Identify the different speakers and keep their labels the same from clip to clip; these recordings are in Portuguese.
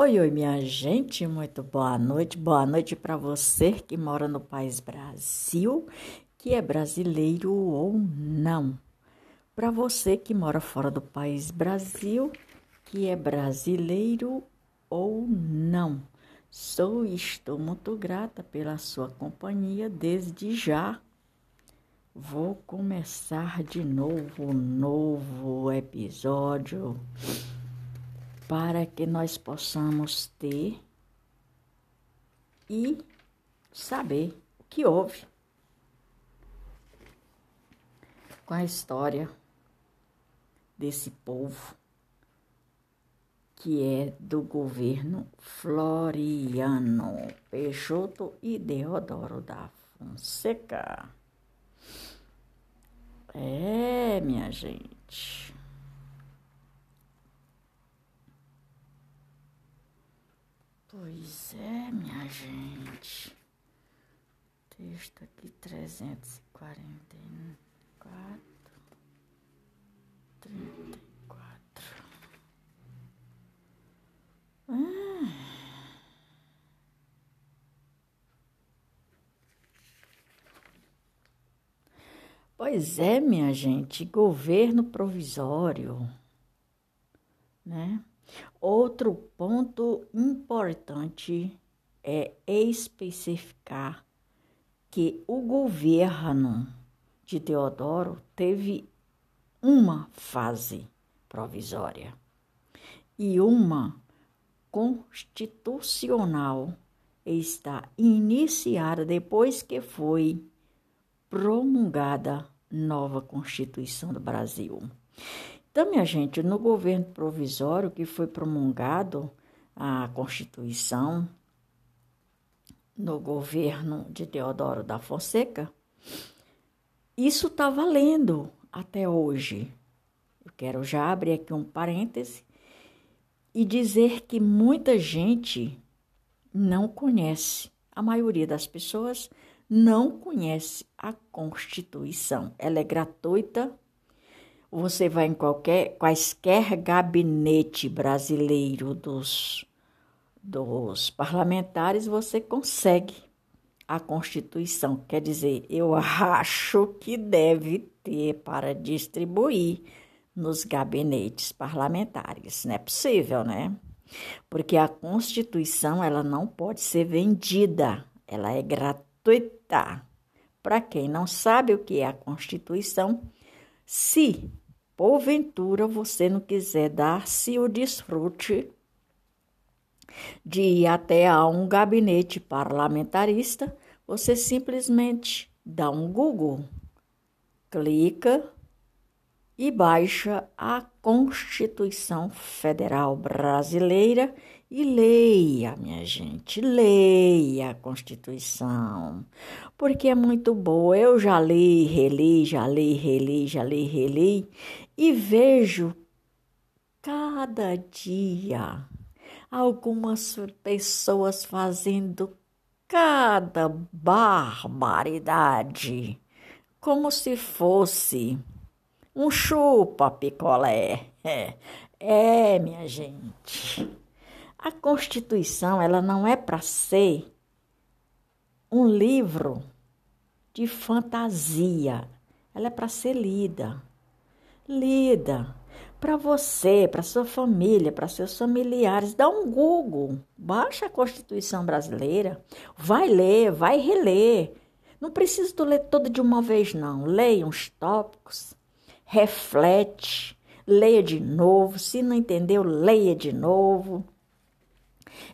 Speaker 1: Oi, oi, minha gente, muito boa noite. Boa noite para você que mora no país Brasil, que é brasileiro ou não. Para você que mora fora do país Brasil, que é brasileiro ou não. Sou e estou muito grata pela sua companhia desde já. Vou começar de novo um novo episódio para que nós possamos ter e saber o que houve com a história desse povo que é do governo Floriano Peixoto e Deodoro da Fonseca. É, minha gente. Pois é, minha gente. Texto aqui trezentos e quarenta e quatro, trinta e quatro. Ah. Pois é, minha gente, governo provisório, né? Outro ponto importante é especificar que o governo de Teodoro teve uma fase provisória e uma constitucional está iniciada depois que foi promulgada nova Constituição do Brasil. Então, minha gente, no governo provisório que foi promulgado a Constituição, no governo de Teodoro da Fonseca, isso está valendo até hoje. Eu quero já abrir aqui um parêntese e dizer que muita gente não conhece, a maioria das pessoas não conhece a Constituição. Ela é gratuita você vai em qualquer, quaisquer gabinete brasileiro dos, dos parlamentares, você consegue a Constituição. Quer dizer, eu acho que deve ter para distribuir nos gabinetes parlamentares. Não é possível, né? Porque a Constituição ela não pode ser vendida, ela é gratuita. Para quem não sabe o que é a Constituição, se porventura você não quiser dar-se o desfrute de ir até a um gabinete parlamentarista, você simplesmente dá um Google, clica e baixa a Constituição Federal Brasileira e leia, minha gente, leia a Constituição, porque é muito boa. Eu já li, reli, já li, reli, já li, reli e vejo cada dia algumas pessoas fazendo cada barbaridade como se fosse um chupa picolé. É, é, minha gente. A Constituição, ela não é para ser um livro de fantasia. Ela é para ser lida. Lida para você, para sua família, para seus familiares. Dá um Google, baixa a Constituição brasileira, vai ler, vai reler. Não precisa tu ler toda de uma vez, não. Leia uns tópicos, reflete, leia de novo. Se não entendeu, leia de novo.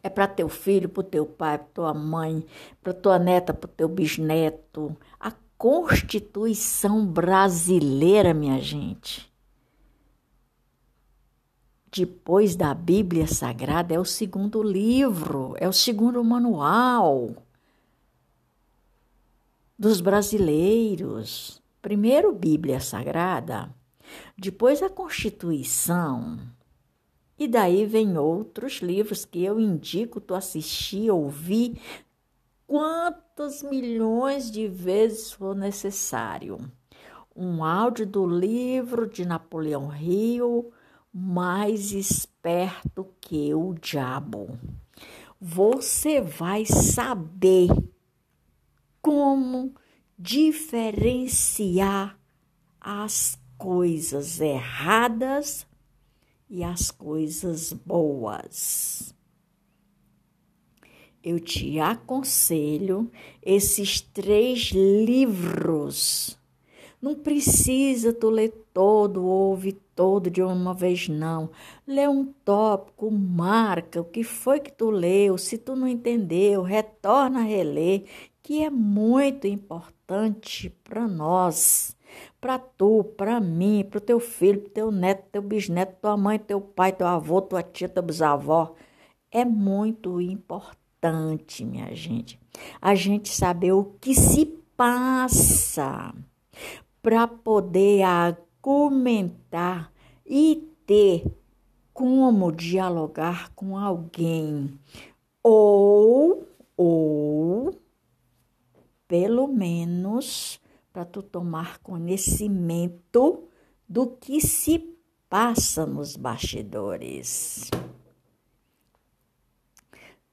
Speaker 1: É para teu filho, para teu pai, para tua mãe, para tua neta, para teu bisneto. A Constituição brasileira, minha gente. Depois da Bíblia Sagrada, é o segundo livro, é o segundo manual dos brasileiros. Primeiro Bíblia Sagrada, depois a Constituição, e daí vem outros livros que eu indico tu assistir, ouvir quantas milhões de vezes for necessário. Um áudio do livro de Napoleão Rio, mais esperto que o diabo. Você vai saber como diferenciar as coisas erradas e as coisas boas. Eu te aconselho esses três livros não precisa tu ler todo, ouve todo de uma vez, não. Lê um tópico, marca o que foi que tu leu. Se tu não entendeu, retorna a reler, que é muito importante para nós, para tu, para mim, para o teu filho, para teu neto, teu bisneto, tua mãe, teu pai, teu avô, tua tia, teu bisavó. É muito importante, minha gente, a gente saber o que se passa para poder argumentar e ter como dialogar com alguém ou pelo menos para tu tomar conhecimento do que se passa nos bastidores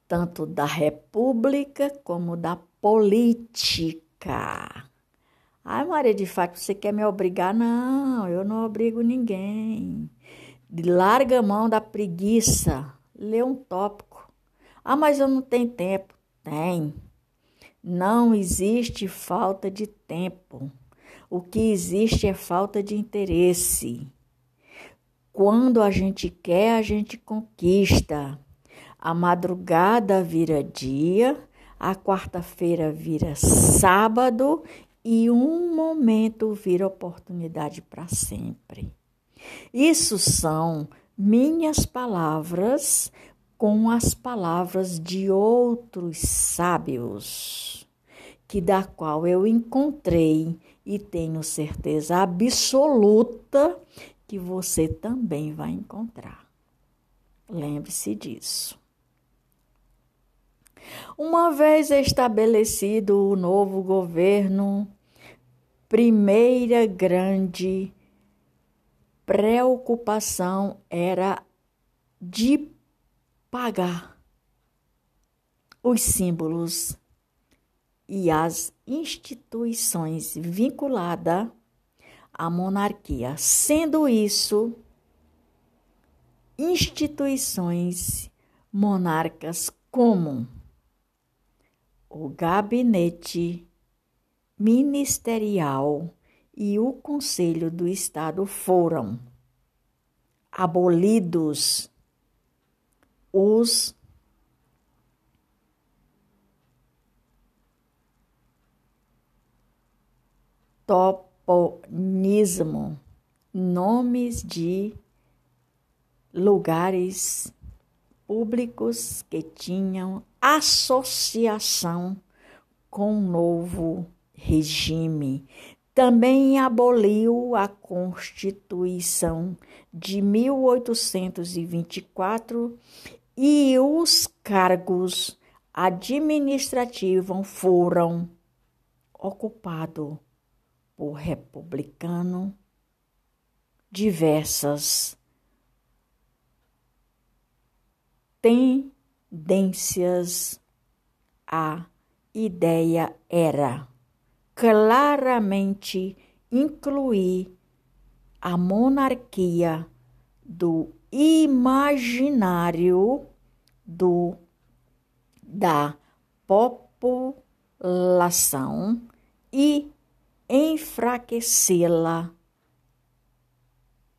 Speaker 1: tanto da república como da política. Ai, Maria de Fato, você quer me obrigar? Não, eu não obrigo ninguém. Larga a mão da preguiça. Lê um tópico. Ah, mas eu não tenho tempo. Tem. Não existe falta de tempo. O que existe é falta de interesse. Quando a gente quer, a gente conquista. A madrugada vira dia, a quarta-feira vira sábado e um momento vira oportunidade para sempre. Isso são minhas palavras com as palavras de outros sábios, que da qual eu encontrei e tenho certeza absoluta que você também vai encontrar. Lembre-se disso. Uma vez estabelecido o novo governo, primeira grande preocupação era de pagar os símbolos e as instituições vinculadas à monarquia, sendo isso instituições monarcas como o gabinete ministerial e o Conselho do Estado foram abolidos os toponismo, nomes de lugares públicos que tinham associação com o novo regime. Também aboliu a Constituição de 1824 e os cargos administrativos foram ocupados por republicano diversas tendências. A ideia era claramente incluir a monarquia do imaginário do da população e enfraquecê-la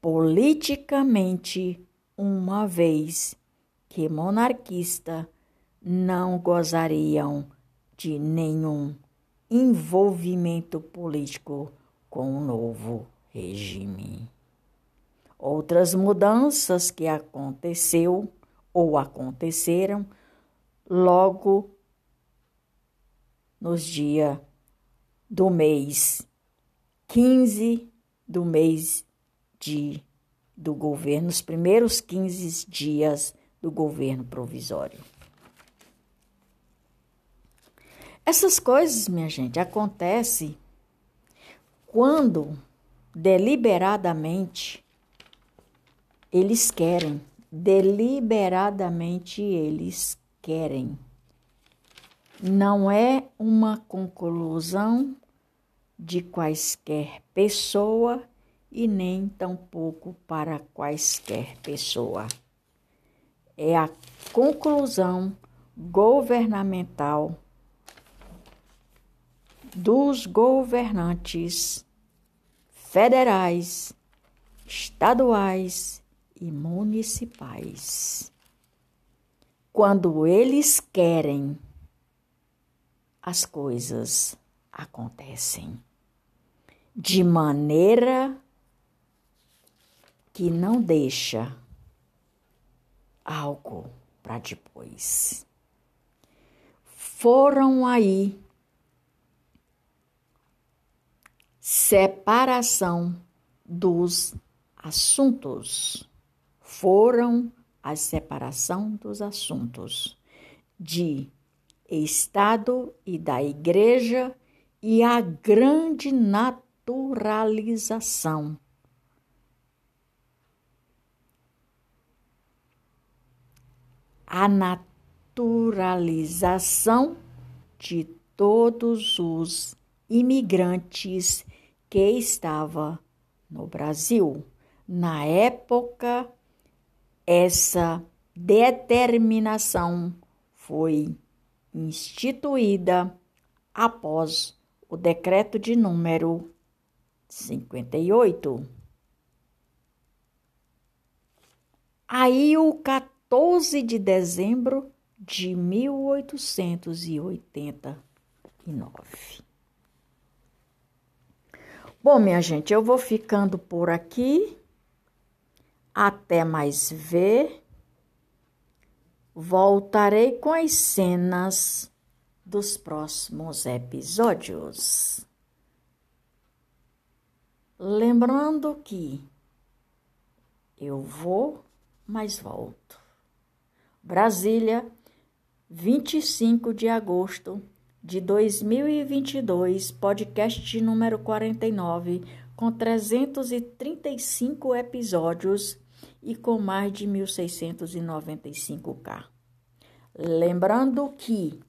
Speaker 1: politicamente uma vez que monarquista não gozariam de nenhum envolvimento político com o novo regime. Outras mudanças que aconteceu ou aconteceram logo nos dias do mês 15 do mês de do governo, os primeiros 15 dias do governo provisório. Essas coisas, minha gente, acontecem quando deliberadamente eles querem, deliberadamente eles querem. Não é uma conclusão de quaisquer pessoa e nem tampouco para quaisquer pessoa. É a conclusão governamental dos governantes federais, estaduais e municipais. Quando eles querem, as coisas acontecem de maneira que não deixa algo para depois. Foram aí separação dos assuntos. Foram a separação dos assuntos de Estado e da Igreja e a grande naturalização a naturalização de todos os imigrantes que estava no Brasil. Na época, essa determinação foi instituída após o decreto de número 58. Aí o 14 de dezembro de 1889. Bom, minha gente, eu vou ficando por aqui. Até mais ver. Voltarei com as cenas dos próximos episódios. Lembrando que eu vou, mas volto. Brasília, 25 de agosto de 2022, podcast número 49, com 335 episódios e com mais de 1695k. Lembrando que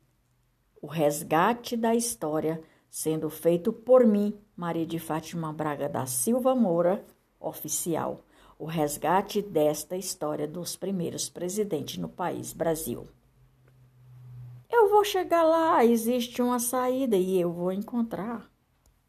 Speaker 1: o resgate da história sendo feito por mim, Maria de Fátima Braga da Silva Moura, oficial o resgate desta história dos primeiros presidentes no país, Brasil. Eu vou chegar lá, existe uma saída e eu vou encontrar.